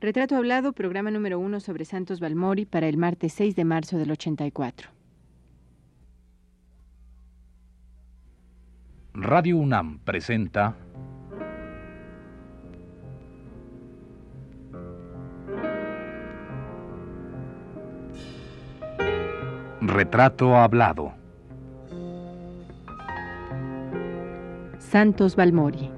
Retrato Hablado, programa número uno sobre Santos Balmori para el martes 6 de marzo del 84. Radio UNAM presenta Retrato Hablado. Santos Balmori.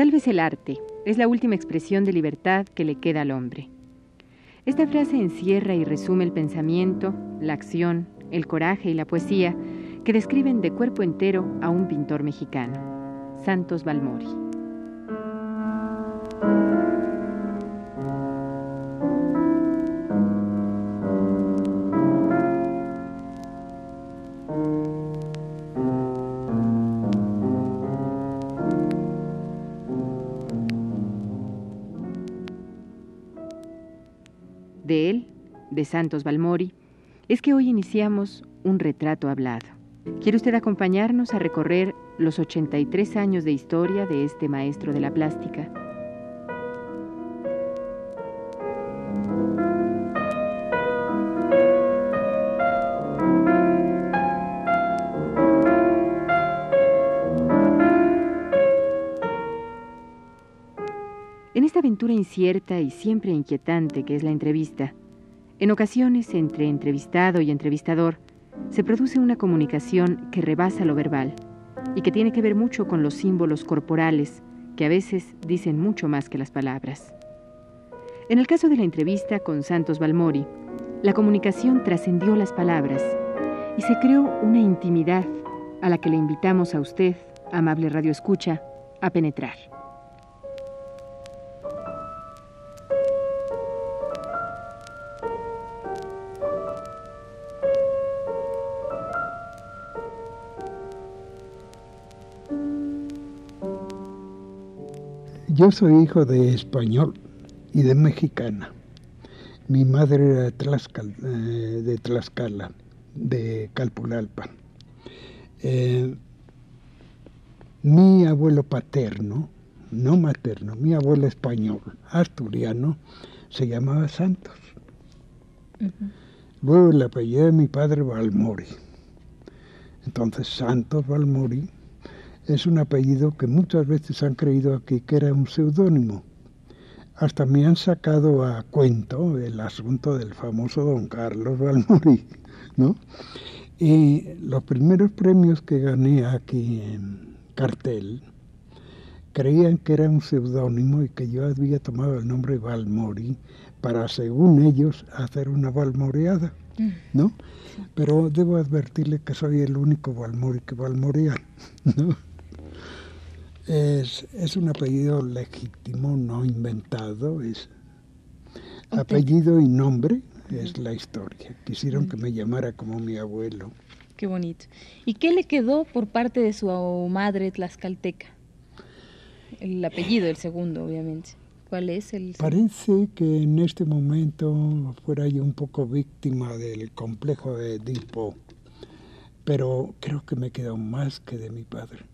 Tal vez el arte es la última expresión de libertad que le queda al hombre. Esta frase encierra y resume el pensamiento, la acción, el coraje y la poesía que describen de cuerpo entero a un pintor mexicano, Santos Balmori. De Santos Balmori, es que hoy iniciamos un retrato hablado. ¿Quiere usted acompañarnos a recorrer los 83 años de historia de este maestro de la plástica? En esta aventura incierta y siempre inquietante que es la entrevista, en ocasiones entre entrevistado y entrevistador se produce una comunicación que rebasa lo verbal y que tiene que ver mucho con los símbolos corporales que a veces dicen mucho más que las palabras. En el caso de la entrevista con Santos Balmori, la comunicación trascendió las palabras y se creó una intimidad a la que le invitamos a usted, amable Radio Escucha, a penetrar. Yo soy hijo de español y de mexicana. Mi madre era de, eh, de Tlaxcala, de Calpulalpan. Eh, mi abuelo paterno, no materno, mi abuelo español, asturiano, se llamaba Santos. Uh -huh. Luego el apellido de mi padre Balmori. Entonces Santos Balmori es un apellido que muchas veces han creído aquí que era un seudónimo. Hasta me han sacado a cuento el asunto del famoso don Carlos Balmori, ¿no? Y los primeros premios que gané aquí en cartel creían que era un seudónimo y que yo había tomado el nombre Balmori para, según ellos, hacer una balmoreada, ¿no? Pero debo advertirle que soy el único Balmori que balmorea, ¿no? Es, es, un apellido legítimo, no inventado, es okay. apellido y nombre es la historia. Quisieron que me llamara como mi abuelo. Qué bonito. ¿Y qué le quedó por parte de su madre tlaxcalteca? El apellido, el segundo, obviamente. ¿Cuál es el Parece que en este momento fuera yo un poco víctima del complejo de Edipo, pero creo que me quedó más que de mi padre.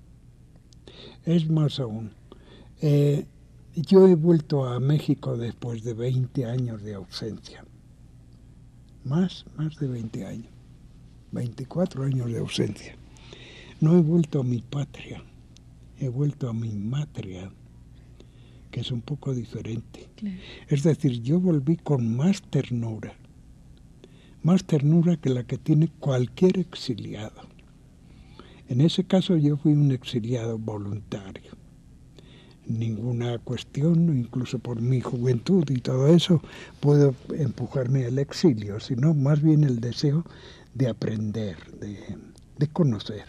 Es más aún, eh, yo he vuelto a México después de 20 años de ausencia. Más, más de 20 años. 24 años de ausencia. No he vuelto a mi patria, he vuelto a mi matria, que es un poco diferente. Claro. Es decir, yo volví con más ternura, más ternura que la que tiene cualquier exiliado. En ese caso yo fui un exiliado voluntario. ninguna cuestión, incluso por mi juventud y todo eso, puedo empujarme al exilio, sino más bien el deseo de aprender, de, de conocer.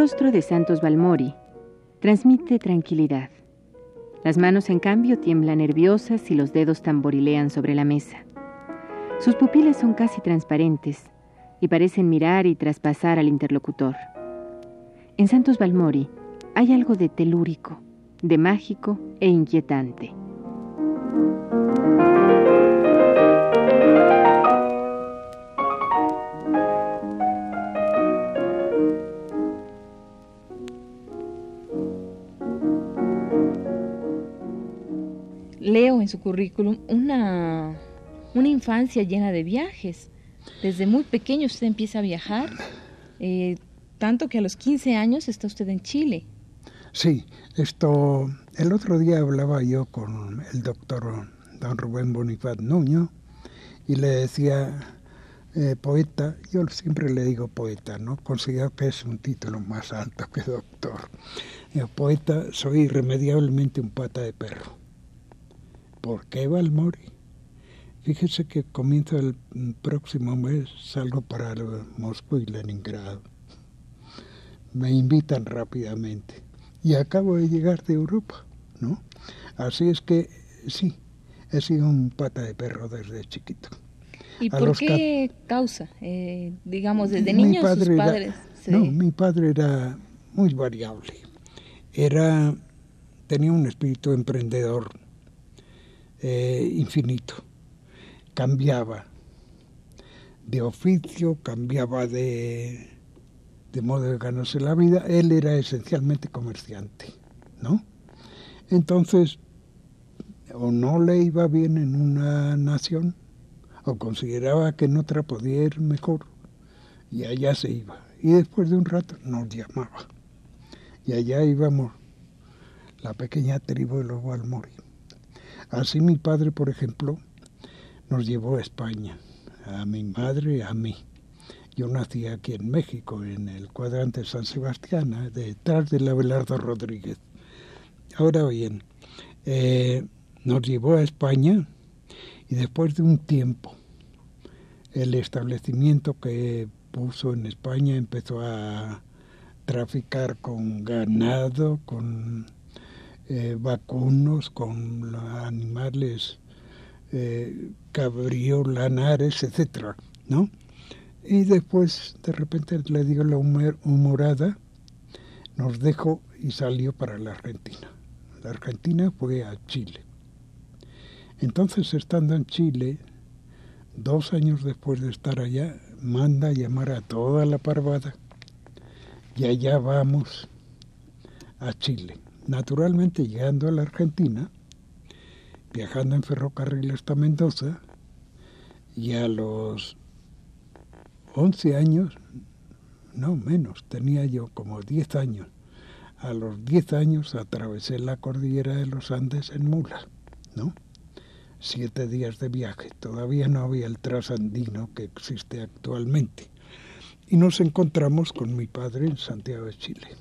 Rostro de Santos Balmori transmite tranquilidad. Las manos, en cambio, tiemblan nerviosas y los dedos tamborilean sobre la mesa. Sus pupilas son casi transparentes y parecen mirar y traspasar al interlocutor. En Santos Balmori hay algo de telúrico, de mágico e inquietante. Leo en su currículum una, una infancia llena de viajes. Desde muy pequeño usted empieza a viajar, eh, tanto que a los 15 años está usted en Chile. Sí, esto, el otro día hablaba yo con el doctor don Rubén Bonifaz Nuño y le decía, eh, poeta, yo siempre le digo poeta, ¿no? Considero que es un título más alto que doctor. poeta, soy irremediablemente un pata de perro. ¿Por qué Valmori? Fíjese que comienzo el próximo mes salgo para Moscú y Leningrado. Me invitan rápidamente y acabo de llegar de Europa, ¿no? Así es que sí, he sido un pata de perro desde chiquito. ¿Y por qué causa? Eh, digamos, desde niño sus padres. No, mi padre era muy variable. Era tenía un espíritu emprendedor eh, infinito. Cambiaba de oficio, cambiaba de, de modo de ganarse la vida. Él era esencialmente comerciante, ¿no? Entonces, o no le iba bien en una nación, o consideraba que en otra podía ir mejor, y allá se iba. Y después de un rato nos llamaba. Y allá íbamos la pequeña tribu de los Balmori. Así mi padre, por ejemplo, nos llevó a España, a mi madre a mí. Yo nací aquí en México, en el cuadrante San Sebastián, ¿eh? detrás del Abelardo Rodríguez. Ahora bien, eh, nos llevó a España y después de un tiempo, el establecimiento que puso en España empezó a traficar con ganado, con eh, vacunos, con animales eh, cabrío, lanares, etcétera, ¿no? Y después de repente le dio la humorada, nos dejó y salió para la Argentina. La Argentina fue a Chile. Entonces, estando en Chile, dos años después de estar allá, manda a llamar a toda la parvada y allá vamos a Chile. Naturalmente, llegando a la Argentina, viajando en ferrocarril hasta Mendoza, y a los 11 años, no menos, tenía yo como 10 años, a los 10 años atravesé la cordillera de los Andes en mula, ¿no? Siete días de viaje, todavía no había el trasandino que existe actualmente. Y nos encontramos con mi padre en Santiago de Chile.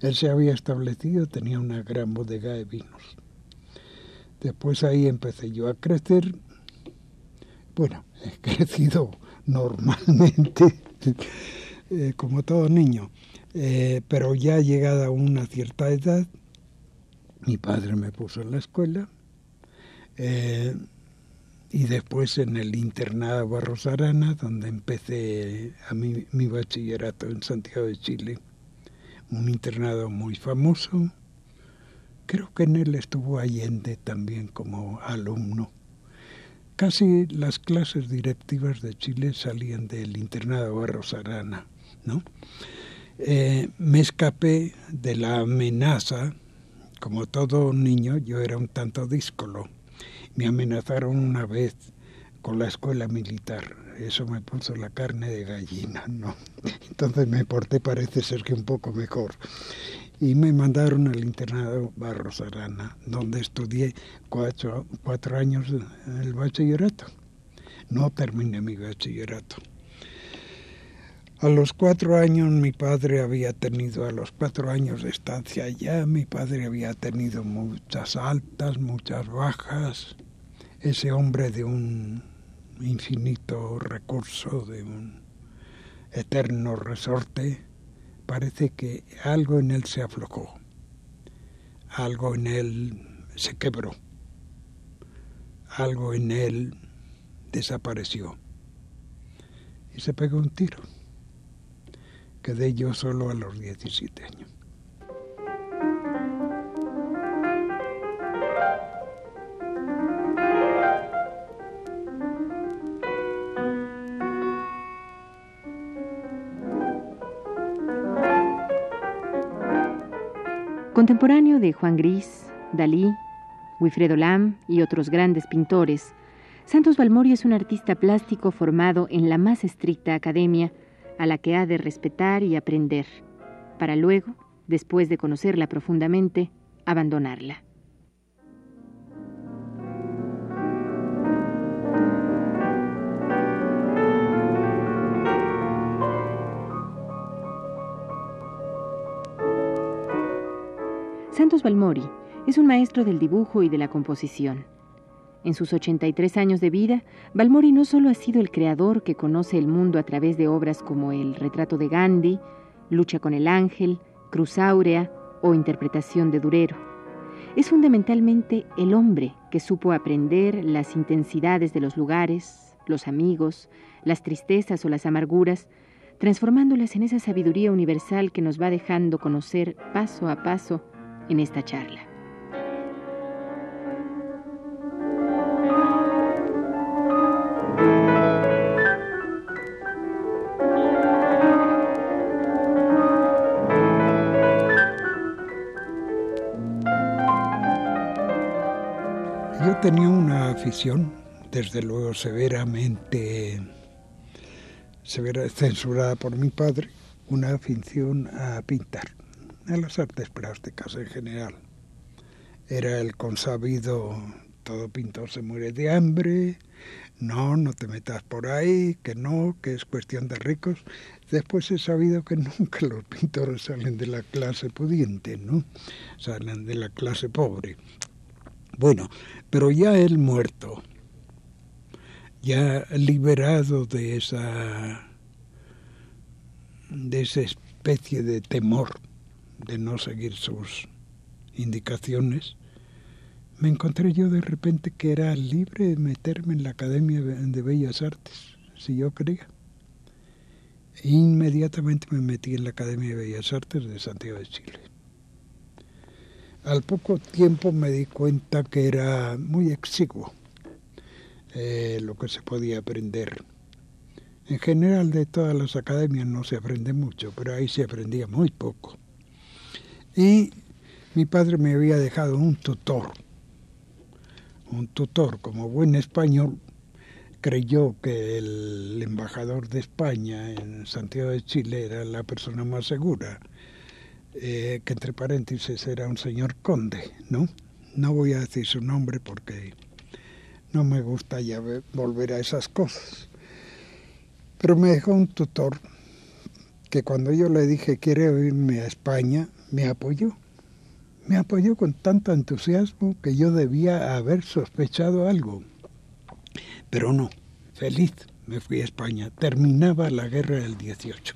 Él se había establecido, tenía una gran bodega de vinos. Después ahí empecé yo a crecer. Bueno, he crecido normalmente, eh, como todo niño, eh, pero ya llegada a una cierta edad, mi padre me puso en la escuela eh, y después en el internado Barros Arana, donde empecé a mi bachillerato en Santiago de Chile un internado muy famoso. Creo que en él estuvo Allende también como alumno. Casi las clases directivas de Chile salían del internado Barros Arana, ¿no? Eh, me escapé de la amenaza, como todo niño, yo era un tanto díscolo. Me amenazaron una vez con la escuela militar. Eso me puso la carne de gallina, ¿no? Entonces me porté, parece ser que un poco mejor. Y me mandaron al internado Barros Arana, donde estudié cuatro, cuatro años el bachillerato. No terminé mi bachillerato. A los cuatro años mi padre había tenido, a los cuatro años de estancia allá, mi padre había tenido muchas altas, muchas bajas. Ese hombre de un infinito recurso, de un eterno resorte, parece que algo en él se aflojó, algo en él se quebró, algo en él desapareció y se pegó un tiro. Quedé yo solo a los 17 años. Contemporáneo de Juan Gris, Dalí, Wilfredo Lam y otros grandes pintores, Santos Balmori es un artista plástico formado en la más estricta academia a la que ha de respetar y aprender, para luego, después de conocerla profundamente, abandonarla. Santos Balmori es un maestro del dibujo y de la composición. En sus 83 años de vida, Balmori no solo ha sido el creador que conoce el mundo a través de obras como El retrato de Gandhi, Lucha con el ángel, Cruz Áurea o Interpretación de Durero. Es fundamentalmente el hombre que supo aprender las intensidades de los lugares, los amigos, las tristezas o las amarguras, transformándolas en esa sabiduría universal que nos va dejando conocer paso a paso en esta charla. tenía una afición, desde luego severamente censurada por mi padre, una afición a pintar, a las artes plásticas en general. Era el consabido, todo pintor se muere de hambre, no, no te metas por ahí, que no, que es cuestión de ricos. Después he sabido que nunca los pintores salen de la clase pudiente, ¿no? Salen de la clase pobre. Bueno, pero ya él muerto, ya liberado de esa de esa especie de temor de no seguir sus indicaciones, me encontré yo de repente que era libre de meterme en la Academia de Bellas Artes, si yo quería. inmediatamente me metí en la Academia de Bellas Artes de Santiago de Chile. Al poco tiempo me di cuenta que era muy exiguo eh, lo que se podía aprender. En general de todas las academias no se aprende mucho, pero ahí se aprendía muy poco. Y mi padre me había dejado un tutor. Un tutor, como buen español, creyó que el embajador de España en Santiago de Chile era la persona más segura eh, que entre paréntesis era un señor conde, ¿no? No voy a decir su nombre porque no me gusta ya volver a esas cosas. Pero me dejó un tutor que cuando yo le dije quiero irme a España, me apoyó. Me apoyó con tanto entusiasmo que yo debía haber sospechado algo. Pero no, feliz me fui a España. Terminaba la guerra del 18.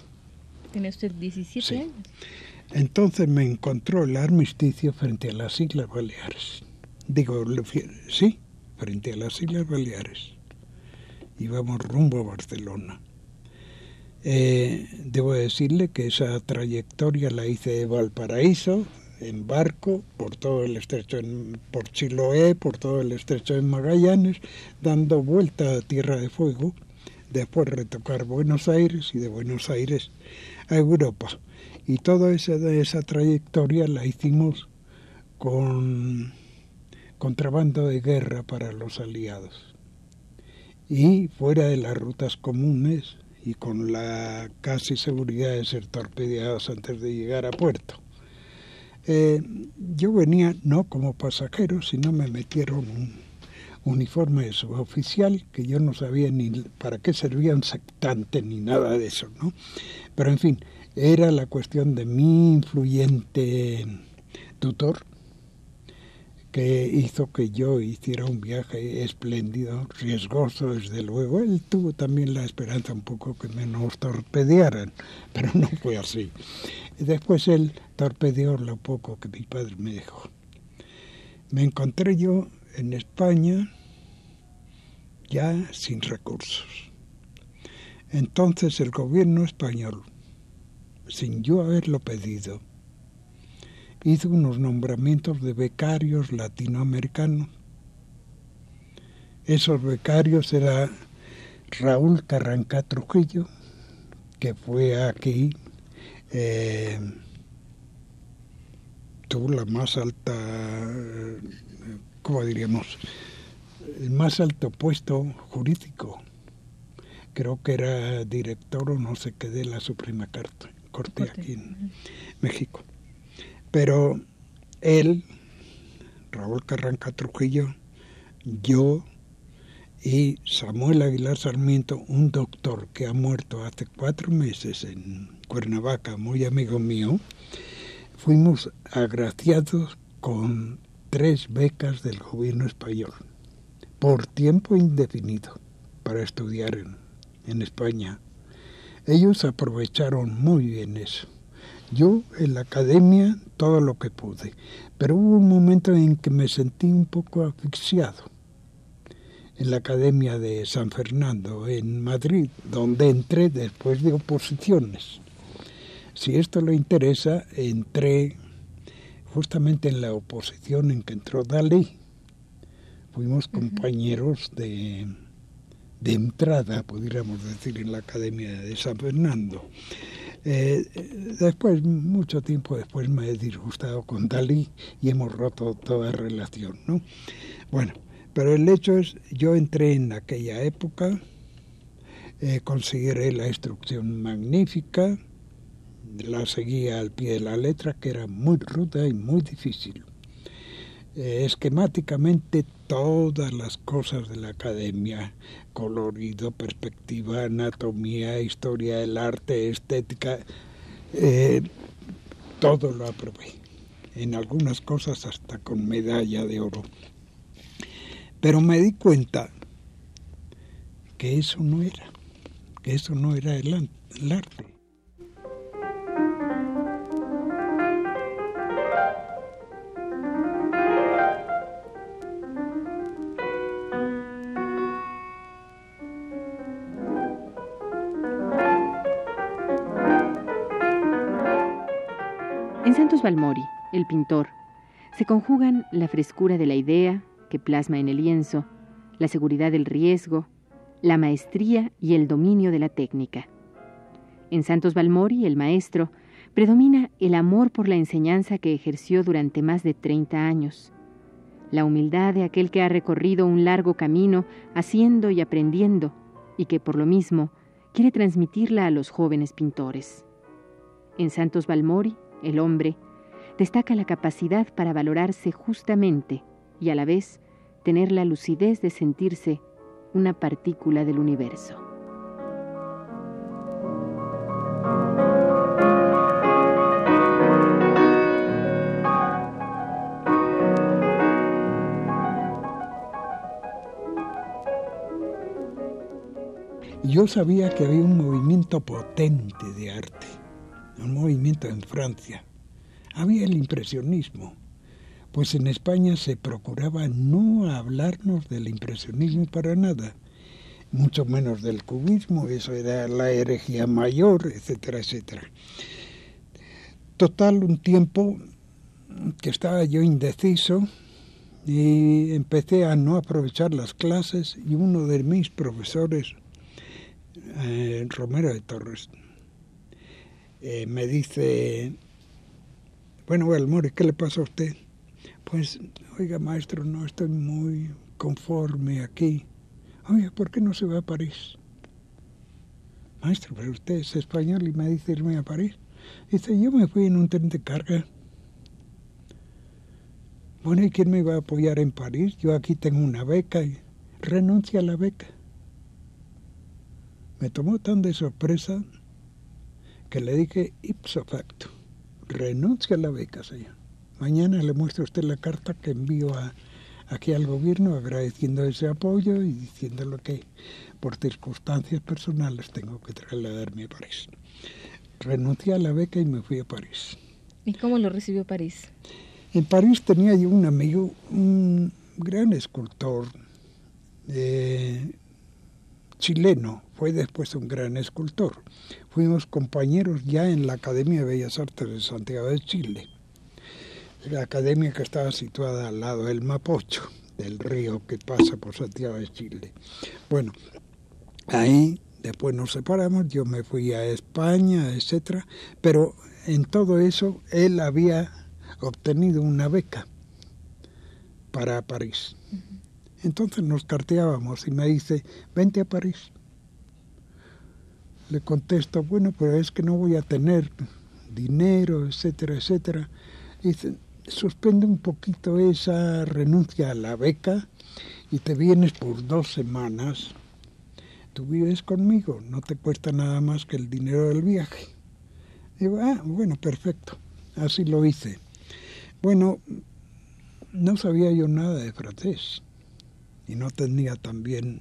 ¿Tiene usted 17 años? Entonces me encontró el armisticio frente a las Islas Baleares. Digo, sí, frente a las Islas Baleares. Íbamos rumbo a Barcelona. Eh, debo decirle que esa trayectoria la hice de Valparaíso, en barco, por todo el estrecho, por Chiloé, por todo el estrecho de Magallanes, dando vuelta a Tierra de Fuego, después retocar Buenos Aires y de Buenos Aires a Europa y toda esa, esa trayectoria la hicimos con contrabando de guerra para los aliados. y fuera de las rutas comunes y con la casi seguridad de ser torpedeados antes de llegar a puerto. Eh, yo venía no como pasajero, sino me metieron un uniforme de suboficial que yo no sabía ni para qué servía un sectante ni nada de eso, ¿no? Pero en fin, era la cuestión de mi influyente tutor que hizo que yo hiciera un viaje espléndido, riesgoso desde luego. Él tuvo también la esperanza un poco que me nos torpedearan, pero no fue así. Después él torpedeó lo poco que mi padre me dejó. Me encontré yo en España ya sin recursos. Entonces el gobierno español, sin yo haberlo pedido, hizo unos nombramientos de becarios latinoamericanos. Esos becarios era Raúl Carranca Trujillo, que fue aquí, eh, tuvo la más alta, ¿cómo diríamos? El más alto puesto jurídico. Creo que era director o no sé qué de la Suprema Corte aquí en México. Pero él, Raúl Carranca Trujillo, yo y Samuel Aguilar Sarmiento, un doctor que ha muerto hace cuatro meses en Cuernavaca, muy amigo mío, fuimos agraciados con tres becas del gobierno español por tiempo indefinido para estudiar en, España. Ellos aprovecharon muy bien eso. Yo en la academia todo lo que pude, pero hubo un momento en que me sentí un poco asfixiado en la Academia de San Fernando, en Madrid, donde entré después de oposiciones. Si esto le interesa, entré justamente en la oposición en que entró Dalí. Fuimos compañeros de, de entrada, pudiéramos decir, en la Academia de San Fernando. Eh, después, mucho tiempo después, me he disgustado con Dalí y hemos roto toda relación, ¿no? Bueno, pero el hecho es, yo entré en aquella época, eh, la instrucción magnífica, la seguía al pie de la letra, que era muy ruda y muy difícil. Esquemáticamente todas las cosas de la academia, colorido, perspectiva, anatomía, historia del arte, estética, eh, todo lo aprobé. En algunas cosas hasta con medalla de oro. Pero me di cuenta que eso no era, que eso no era el arte. Balmori, el pintor, se conjugan la frescura de la idea, que plasma en el lienzo, la seguridad del riesgo, la maestría y el dominio de la técnica. En Santos Balmori, el maestro, predomina el amor por la enseñanza que ejerció durante más de 30 años, la humildad de aquel que ha recorrido un largo camino haciendo y aprendiendo, y que por lo mismo quiere transmitirla a los jóvenes pintores. En Santos Balmori, el hombre, destaca la capacidad para valorarse justamente y a la vez tener la lucidez de sentirse una partícula del universo. Yo sabía que había un movimiento potente de arte, un movimiento en Francia, había el impresionismo, pues en España se procuraba no hablarnos del impresionismo para nada, mucho menos del cubismo, eso era la herejía mayor, etcétera, etcétera. Total, un tiempo que estaba yo indeciso y empecé a no aprovechar las clases y uno de mis profesores, eh, Romero de Torres, eh, me dice, bueno, More, ¿qué le pasa a usted? Pues, oiga, maestro, no estoy muy conforme aquí. Oye, ¿por qué no se va a París? Maestro, pero usted es español y me dice irme a París. Dice, yo me fui en un tren de carga. Bueno, ¿y quién me va a apoyar en París? Yo aquí tengo una beca y renuncia a la beca. Me tomó tan de sorpresa que le dije ipso facto, renuncia a la beca, señor. Mañana le muestro a usted la carta que envío a, aquí al gobierno agradeciendo ese apoyo y diciéndole que por circunstancias personales tengo que trasladarme a París. Renuncié a la beca y me fui a París. ¿Y cómo lo recibió París? En París tenía yo un amigo, un gran escultor eh, chileno, fue después un gran escultor. Fuimos compañeros ya en la Academia de Bellas Artes de Santiago de Chile, la academia que estaba situada al lado del Mapocho, del río que pasa por Santiago de Chile. Bueno, ahí después nos separamos, yo me fui a España, etcétera, pero en todo eso él había obtenido una beca para París. Entonces nos carteábamos y me dice, vente a París. Le contesto, bueno, pero es que no voy a tener dinero, etcétera, etcétera. dice, suspende un poquito esa renuncia a la beca y te vienes por dos semanas. Tú vives conmigo, no te cuesta nada más que el dinero del viaje. Digo, ah, bueno, perfecto. Así lo hice. Bueno, no sabía yo nada de francés y no tenía también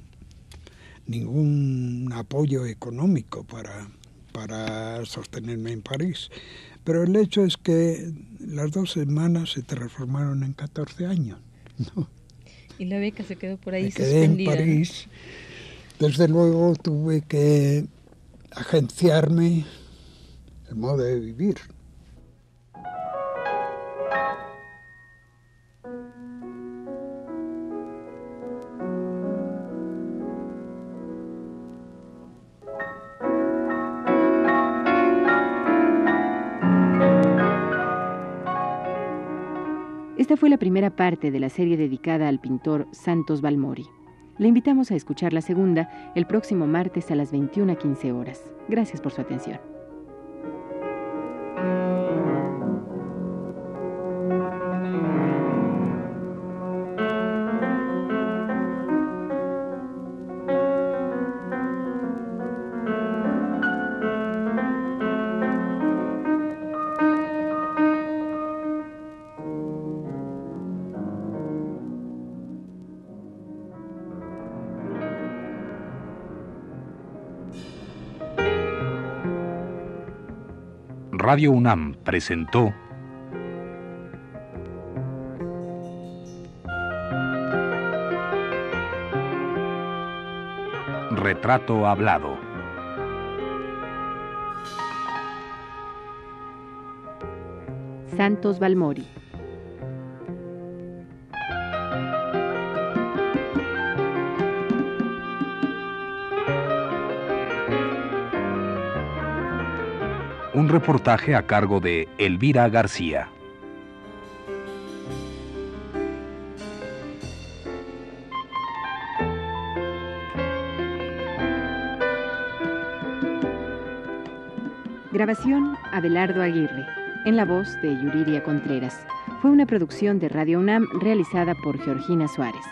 ningún apoyo económico para, para sostenerme en París. Pero el hecho es que las dos semanas se transformaron en 14 años. Y la beca se quedó por ahí Me quedé en París. Desde luego tuve que agenciarme el modo de vivir. Fue la primera parte de la serie dedicada al pintor Santos Balmori. Le invitamos a escuchar la segunda el próximo martes a las 21.15 horas. Gracias por su atención. Radio UNAM presentó Retrato Hablado. Santos Balmori. Un reportaje a cargo de Elvira García. Grabación Abelardo Aguirre, en la voz de Yuriria Contreras. Fue una producción de Radio UNAM realizada por Georgina Suárez.